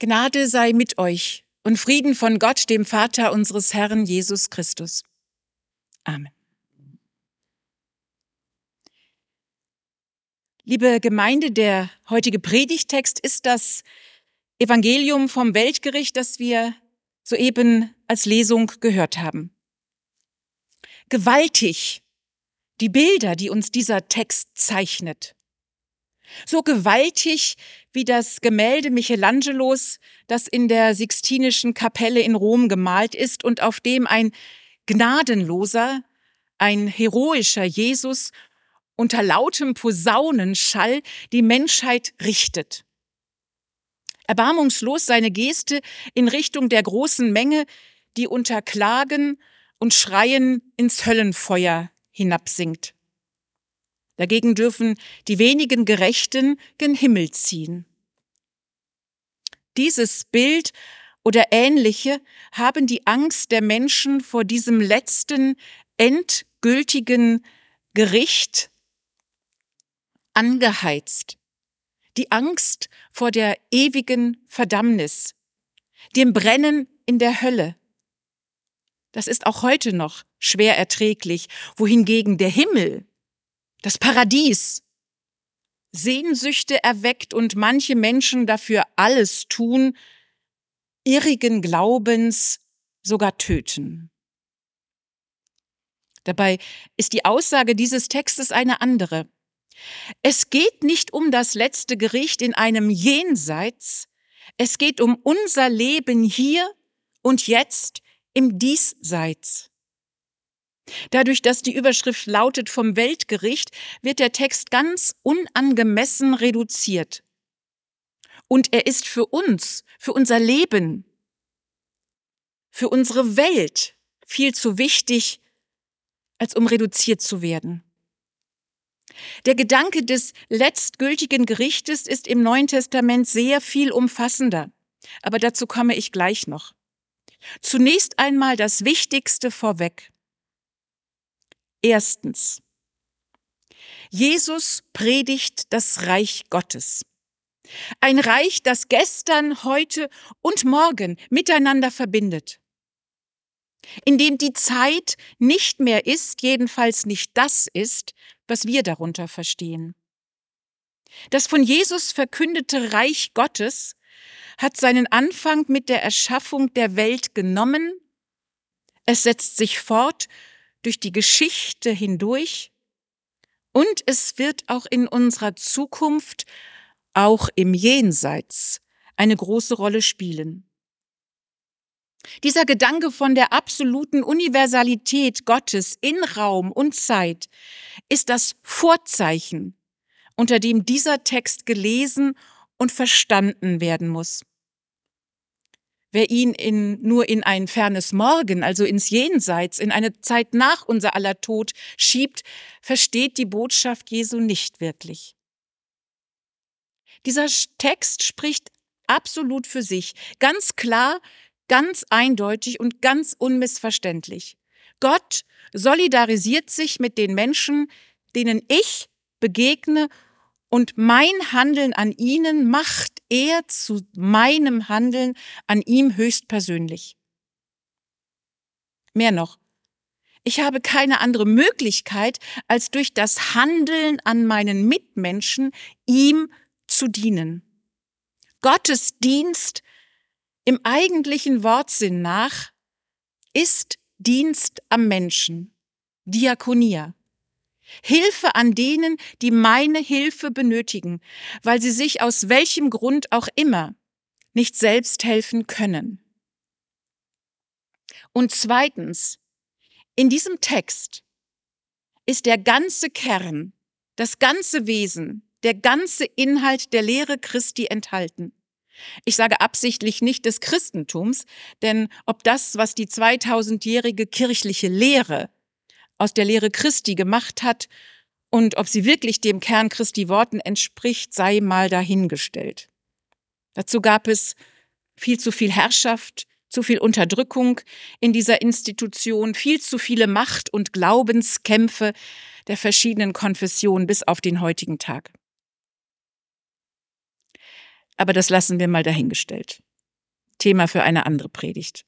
Gnade sei mit euch und Frieden von Gott, dem Vater unseres Herrn Jesus Christus. Amen. Liebe Gemeinde, der heutige Predigtext ist das Evangelium vom Weltgericht, das wir soeben als Lesung gehört haben. Gewaltig die Bilder, die uns dieser Text zeichnet. So gewaltig wie das Gemälde Michelangelos, das in der Sixtinischen Kapelle in Rom gemalt ist und auf dem ein gnadenloser, ein heroischer Jesus unter lautem Posaunenschall die Menschheit richtet. Erbarmungslos seine Geste in Richtung der großen Menge, die unter Klagen und Schreien ins Höllenfeuer hinabsinkt. Dagegen dürfen die wenigen Gerechten gen Himmel ziehen. Dieses Bild oder ähnliche haben die Angst der Menschen vor diesem letzten, endgültigen Gericht angeheizt. Die Angst vor der ewigen Verdammnis, dem Brennen in der Hölle. Das ist auch heute noch schwer erträglich, wohingegen der Himmel das Paradies, Sehnsüchte erweckt und manche Menschen dafür alles tun, irrigen Glaubens sogar töten. Dabei ist die Aussage dieses Textes eine andere. Es geht nicht um das letzte Gericht in einem Jenseits, es geht um unser Leben hier und jetzt im Diesseits. Dadurch, dass die Überschrift lautet vom Weltgericht, wird der Text ganz unangemessen reduziert. Und er ist für uns, für unser Leben, für unsere Welt viel zu wichtig, als um reduziert zu werden. Der Gedanke des letztgültigen Gerichtes ist im Neuen Testament sehr viel umfassender, aber dazu komme ich gleich noch. Zunächst einmal das Wichtigste vorweg. Erstens. Jesus predigt das Reich Gottes. Ein Reich, das gestern, heute und morgen miteinander verbindet. In dem die Zeit nicht mehr ist, jedenfalls nicht das ist, was wir darunter verstehen. Das von Jesus verkündete Reich Gottes hat seinen Anfang mit der Erschaffung der Welt genommen. Es setzt sich fort durch die Geschichte hindurch und es wird auch in unserer Zukunft, auch im Jenseits, eine große Rolle spielen. Dieser Gedanke von der absoluten Universalität Gottes in Raum und Zeit ist das Vorzeichen, unter dem dieser Text gelesen und verstanden werden muss. Wer ihn in, nur in ein fernes Morgen, also ins Jenseits, in eine Zeit nach unser aller Tod schiebt, versteht die Botschaft Jesu nicht wirklich. Dieser Text spricht absolut für sich, ganz klar, ganz eindeutig und ganz unmissverständlich. Gott solidarisiert sich mit den Menschen, denen ich begegne und mein Handeln an ihnen macht er zu meinem Handeln an ihm höchstpersönlich. Mehr noch, ich habe keine andere Möglichkeit, als durch das Handeln an meinen Mitmenschen ihm zu dienen. Gottes Dienst im eigentlichen Wortsinn nach ist Dienst am Menschen, Diakonia. Hilfe an denen, die meine Hilfe benötigen, weil sie sich aus welchem Grund auch immer nicht selbst helfen können. Und zweitens, in diesem Text ist der ganze Kern, das ganze Wesen, der ganze Inhalt der Lehre Christi enthalten. Ich sage absichtlich nicht des Christentums, denn ob das, was die 2000-jährige kirchliche Lehre aus der Lehre Christi gemacht hat und ob sie wirklich dem Kern Christi Worten entspricht, sei mal dahingestellt. Dazu gab es viel zu viel Herrschaft, zu viel Unterdrückung in dieser Institution, viel zu viele Macht- und Glaubenskämpfe der verschiedenen Konfessionen bis auf den heutigen Tag. Aber das lassen wir mal dahingestellt. Thema für eine andere Predigt.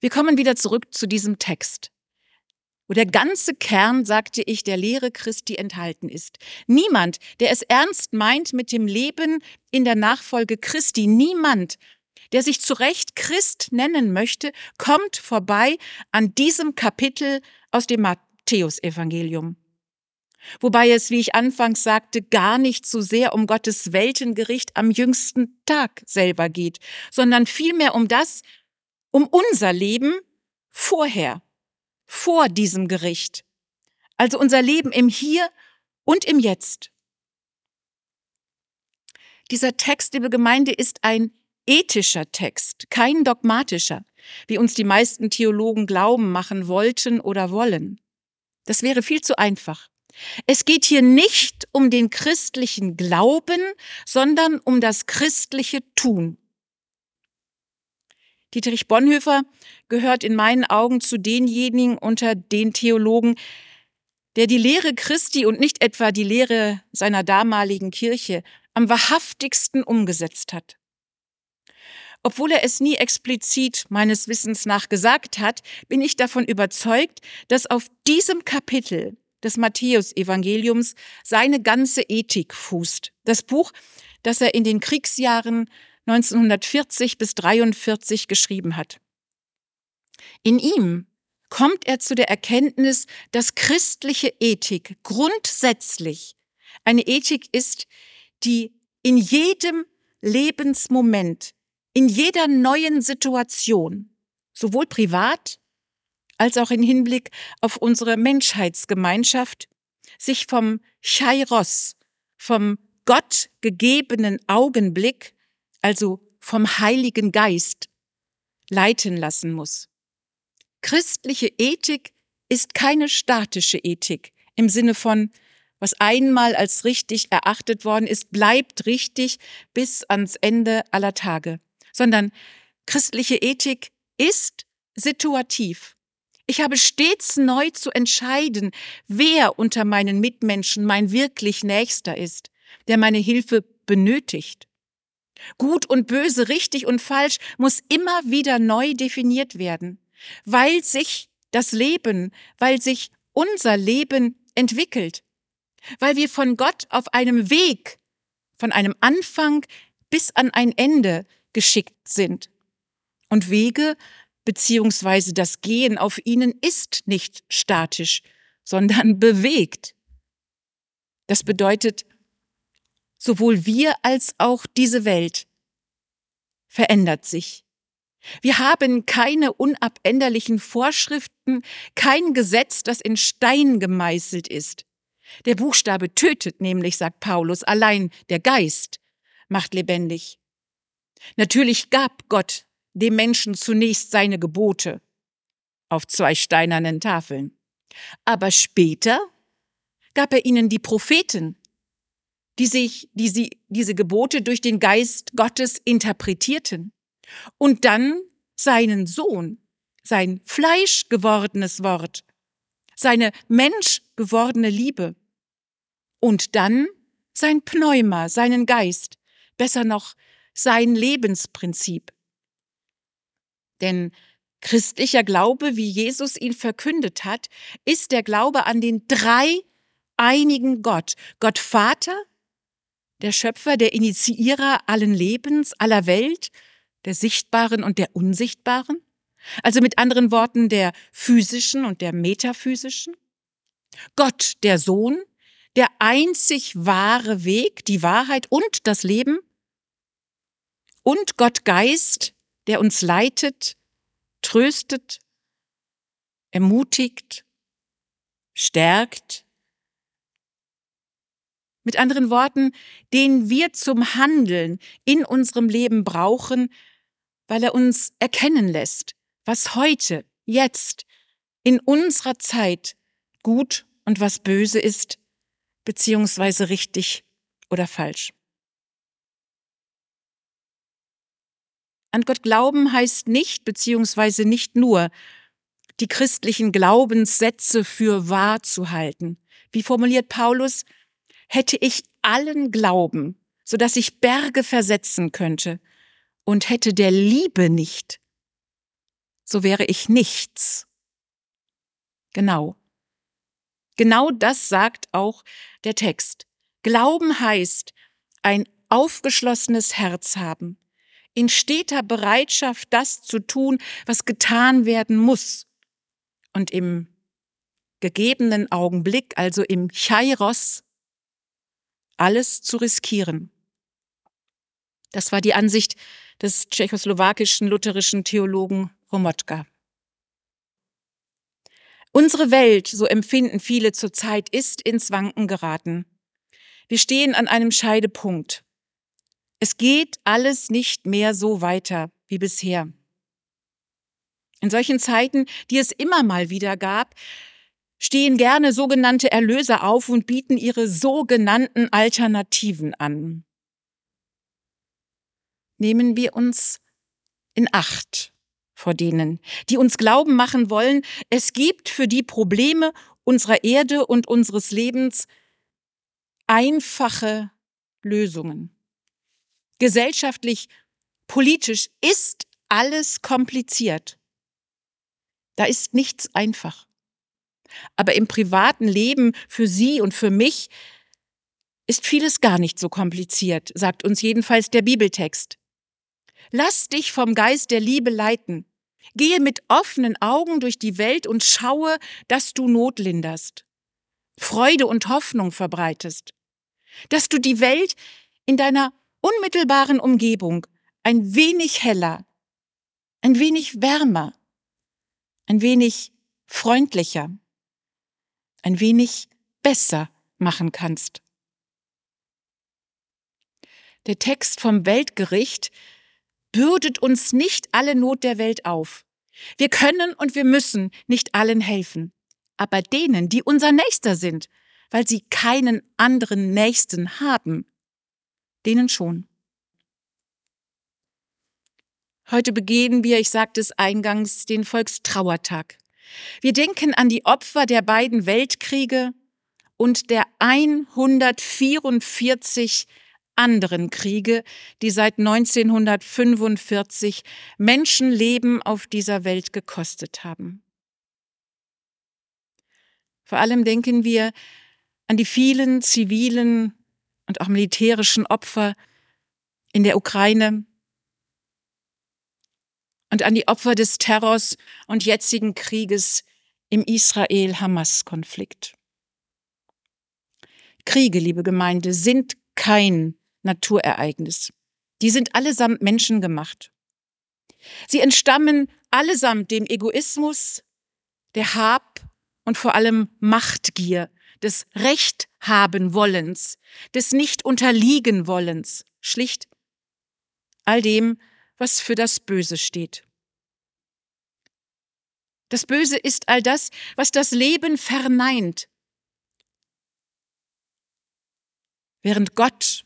Wir kommen wieder zurück zu diesem Text, wo der ganze Kern, sagte ich, der Lehre Christi enthalten ist. Niemand, der es ernst meint mit dem Leben in der Nachfolge Christi, niemand, der sich zu Recht Christ nennen möchte, kommt vorbei an diesem Kapitel aus dem Matthäusevangelium. Wobei es, wie ich anfangs sagte, gar nicht so sehr um Gottes Weltengericht am jüngsten Tag selber geht, sondern vielmehr um das, um unser Leben vorher, vor diesem Gericht. Also unser Leben im Hier und im Jetzt. Dieser Text, liebe Gemeinde, ist ein ethischer Text, kein dogmatischer, wie uns die meisten Theologen glauben machen wollten oder wollen. Das wäre viel zu einfach. Es geht hier nicht um den christlichen Glauben, sondern um das christliche Tun. Dietrich Bonhoeffer gehört in meinen Augen zu denjenigen unter den Theologen, der die Lehre Christi und nicht etwa die Lehre seiner damaligen Kirche am wahrhaftigsten umgesetzt hat. Obwohl er es nie explizit meines Wissens nach gesagt hat, bin ich davon überzeugt, dass auf diesem Kapitel des Matthäusevangeliums seine ganze Ethik fußt. Das Buch, das er in den Kriegsjahren 1940 bis 43 geschrieben hat. In ihm kommt er zu der Erkenntnis, dass christliche Ethik grundsätzlich eine Ethik ist, die in jedem Lebensmoment, in jeder neuen Situation, sowohl privat als auch im Hinblick auf unsere Menschheitsgemeinschaft, sich vom Chairos, vom Gott gegebenen Augenblick, also vom Heiligen Geist, leiten lassen muss. Christliche Ethik ist keine statische Ethik im Sinne von, was einmal als richtig erachtet worden ist, bleibt richtig bis ans Ende aller Tage, sondern christliche Ethik ist situativ. Ich habe stets neu zu entscheiden, wer unter meinen Mitmenschen mein wirklich Nächster ist, der meine Hilfe benötigt. Gut und böse, richtig und falsch muss immer wieder neu definiert werden, weil sich das Leben, weil sich unser Leben entwickelt, weil wir von Gott auf einem Weg, von einem Anfang bis an ein Ende geschickt sind. Und Wege beziehungsweise das Gehen auf ihnen ist nicht statisch, sondern bewegt. Das bedeutet, sowohl wir als auch diese Welt verändert sich. Wir haben keine unabänderlichen Vorschriften, kein Gesetz, das in Stein gemeißelt ist. Der Buchstabe tötet nämlich, sagt Paulus, allein der Geist macht lebendig. Natürlich gab Gott dem Menschen zunächst seine Gebote auf zwei steinernen Tafeln. Aber später gab er ihnen die Propheten, die sich die sie, diese Gebote durch den Geist Gottes interpretierten. Und dann seinen Sohn, sein Fleisch gewordenes Wort, seine Mensch gewordene Liebe. Und dann sein Pneuma, seinen Geist, besser noch sein Lebensprinzip, denn christlicher Glaube, wie Jesus ihn verkündet hat, ist der Glaube an den drei einigen Gott. Gott Vater, der Schöpfer, der Initiierer allen Lebens, aller Welt, der sichtbaren und der unsichtbaren. Also mit anderen Worten der physischen und der metaphysischen. Gott, der Sohn, der einzig wahre Weg, die Wahrheit und das Leben. Und Gott Geist, der uns leitet, tröstet, ermutigt, stärkt. Mit anderen Worten, den wir zum Handeln in unserem Leben brauchen, weil er uns erkennen lässt, was heute, jetzt, in unserer Zeit gut und was böse ist, beziehungsweise richtig oder falsch. An Gott glauben heißt nicht, beziehungsweise nicht nur, die christlichen Glaubenssätze für wahr zu halten. Wie formuliert Paulus, hätte ich allen Glauben, so dass ich Berge versetzen könnte, und hätte der Liebe nicht, so wäre ich nichts. Genau. Genau das sagt auch der Text. Glauben heißt ein aufgeschlossenes Herz haben, in steter Bereitschaft, das zu tun, was getan werden muss und im gegebenen Augenblick, also im Chairos, alles zu riskieren. Das war die Ansicht des tschechoslowakischen lutherischen Theologen Romotka. Unsere Welt, so empfinden viele zurzeit, ist ins Wanken geraten. Wir stehen an einem Scheidepunkt. Es geht alles nicht mehr so weiter wie bisher. In solchen Zeiten, die es immer mal wieder gab, stehen gerne sogenannte Erlöser auf und bieten ihre sogenannten Alternativen an. Nehmen wir uns in Acht vor denen, die uns glauben machen wollen, es gibt für die Probleme unserer Erde und unseres Lebens einfache Lösungen. Gesellschaftlich, politisch ist alles kompliziert. Da ist nichts einfach. Aber im privaten Leben für Sie und für mich ist vieles gar nicht so kompliziert, sagt uns jedenfalls der Bibeltext. Lass dich vom Geist der Liebe leiten. Gehe mit offenen Augen durch die Welt und schaue, dass du Not linderst, Freude und Hoffnung verbreitest, dass du die Welt in deiner unmittelbaren Umgebung ein wenig heller, ein wenig wärmer, ein wenig freundlicher, ein wenig besser machen kannst. Der Text vom Weltgericht bürdet uns nicht alle Not der Welt auf. Wir können und wir müssen nicht allen helfen, aber denen, die unser Nächster sind, weil sie keinen anderen Nächsten haben, denen schon. Heute begehen wir, ich sagte es eingangs, den Volkstrauertag. Wir denken an die Opfer der beiden Weltkriege und der 144 anderen Kriege, die seit 1945 Menschenleben auf dieser Welt gekostet haben. Vor allem denken wir an die vielen zivilen und auch militärischen Opfer in der Ukraine und an die Opfer des Terrors und jetzigen Krieges im Israel-Hamas-Konflikt. Kriege, liebe Gemeinde, sind kein Naturereignis. Die sind allesamt menschengemacht. Sie entstammen allesamt dem Egoismus, der Hab und vor allem Machtgier, des Recht haben wollens, des nicht unterliegen wollens, schlicht all dem, was für das Böse steht. Das Böse ist all das, was das Leben verneint, während Gott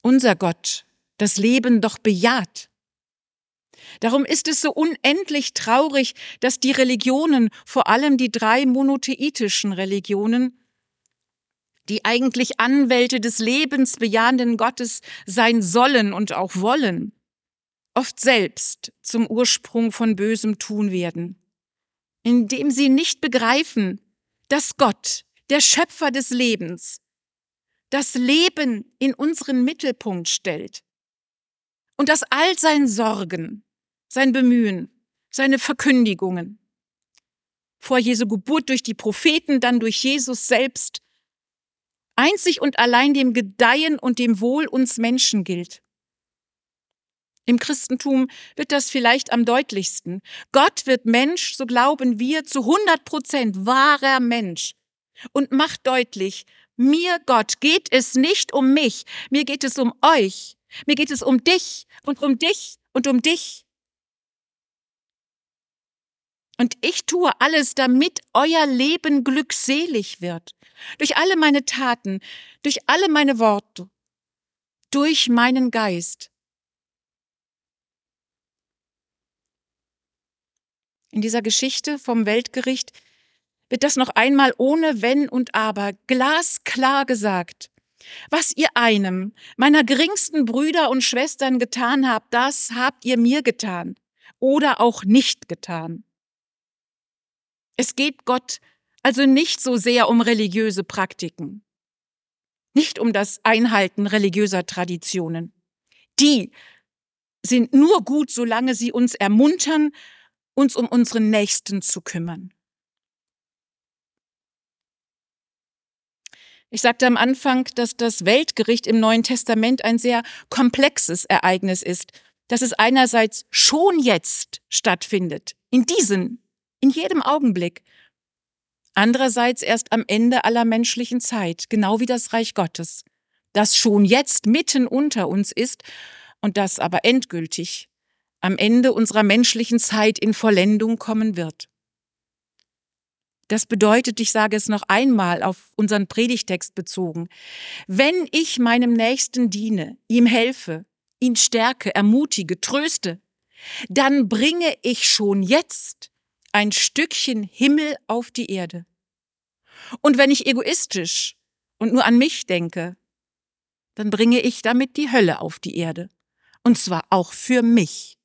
unser Gott das Leben doch bejaht. Darum ist es so unendlich traurig, dass die Religionen, vor allem die drei monotheitischen Religionen, die eigentlich Anwälte des lebensbejahenden Gottes sein sollen und auch wollen, oft selbst zum Ursprung von Bösem tun werden, indem sie nicht begreifen, dass Gott, der Schöpfer des Lebens, das Leben in unseren Mittelpunkt stellt und dass all sein Sorgen, sein Bemühen, seine Verkündigungen vor Jesu Geburt durch die Propheten, dann durch Jesus selbst, einzig und allein dem Gedeihen und dem Wohl uns Menschen gilt. Im Christentum wird das vielleicht am deutlichsten. Gott wird Mensch, so glauben wir, zu 100 Prozent wahrer Mensch und macht deutlich, mir, Gott, geht es nicht um mich, mir geht es um euch, mir geht es um dich und um dich und um dich. Und ich tue alles, damit euer Leben glückselig wird. Durch alle meine Taten, durch alle meine Worte, durch meinen Geist. In dieser Geschichte vom Weltgericht wird das noch einmal ohne Wenn und Aber glasklar gesagt. Was ihr einem meiner geringsten Brüder und Schwestern getan habt, das habt ihr mir getan oder auch nicht getan. Es geht Gott also nicht so sehr um religiöse Praktiken, nicht um das Einhalten religiöser Traditionen. Die sind nur gut, solange sie uns ermuntern, uns um unseren Nächsten zu kümmern. Ich sagte am Anfang, dass das Weltgericht im Neuen Testament ein sehr komplexes Ereignis ist, dass es einerseits schon jetzt stattfindet, in diesem, in jedem Augenblick, andererseits erst am Ende aller menschlichen Zeit, genau wie das Reich Gottes, das schon jetzt mitten unter uns ist und das aber endgültig am Ende unserer menschlichen Zeit in Vollendung kommen wird. Das bedeutet, ich sage es noch einmal auf unseren Predigtext bezogen, wenn ich meinem Nächsten diene, ihm helfe, ihn stärke, ermutige, tröste, dann bringe ich schon jetzt ein Stückchen Himmel auf die Erde. Und wenn ich egoistisch und nur an mich denke, dann bringe ich damit die Hölle auf die Erde. Und zwar auch für mich.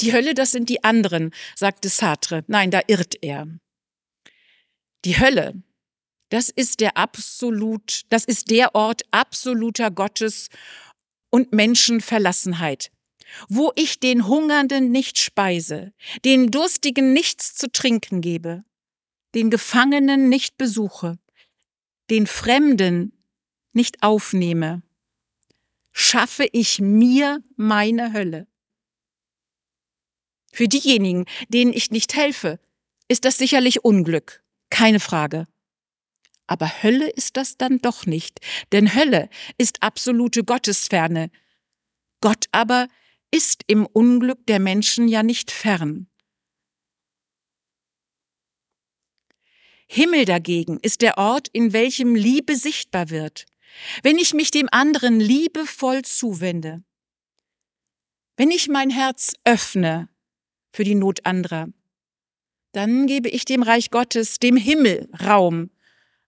Die Hölle, das sind die anderen, sagte Sartre. Nein, da irrt er. Die Hölle, das ist der absolut, das ist der Ort absoluter Gottes und Menschenverlassenheit, wo ich den Hungernden nicht speise, den Durstigen nichts zu trinken gebe, den Gefangenen nicht besuche, den Fremden nicht aufnehme, schaffe ich mir meine Hölle. Für diejenigen, denen ich nicht helfe, ist das sicherlich Unglück, keine Frage. Aber Hölle ist das dann doch nicht, denn Hölle ist absolute Gottesferne. Gott aber ist im Unglück der Menschen ja nicht fern. Himmel dagegen ist der Ort, in welchem Liebe sichtbar wird, wenn ich mich dem anderen liebevoll zuwende, wenn ich mein Herz öffne für die Not anderer. Dann gebe ich dem Reich Gottes, dem Himmel, Raum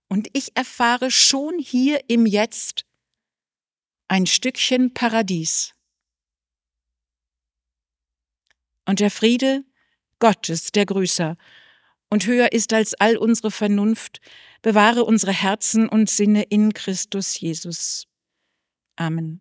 und ich erfahre schon hier im Jetzt ein Stückchen Paradies. Und der Friede Gottes, der Grüßer, und höher ist als all unsere Vernunft, bewahre unsere Herzen und Sinne in Christus Jesus. Amen.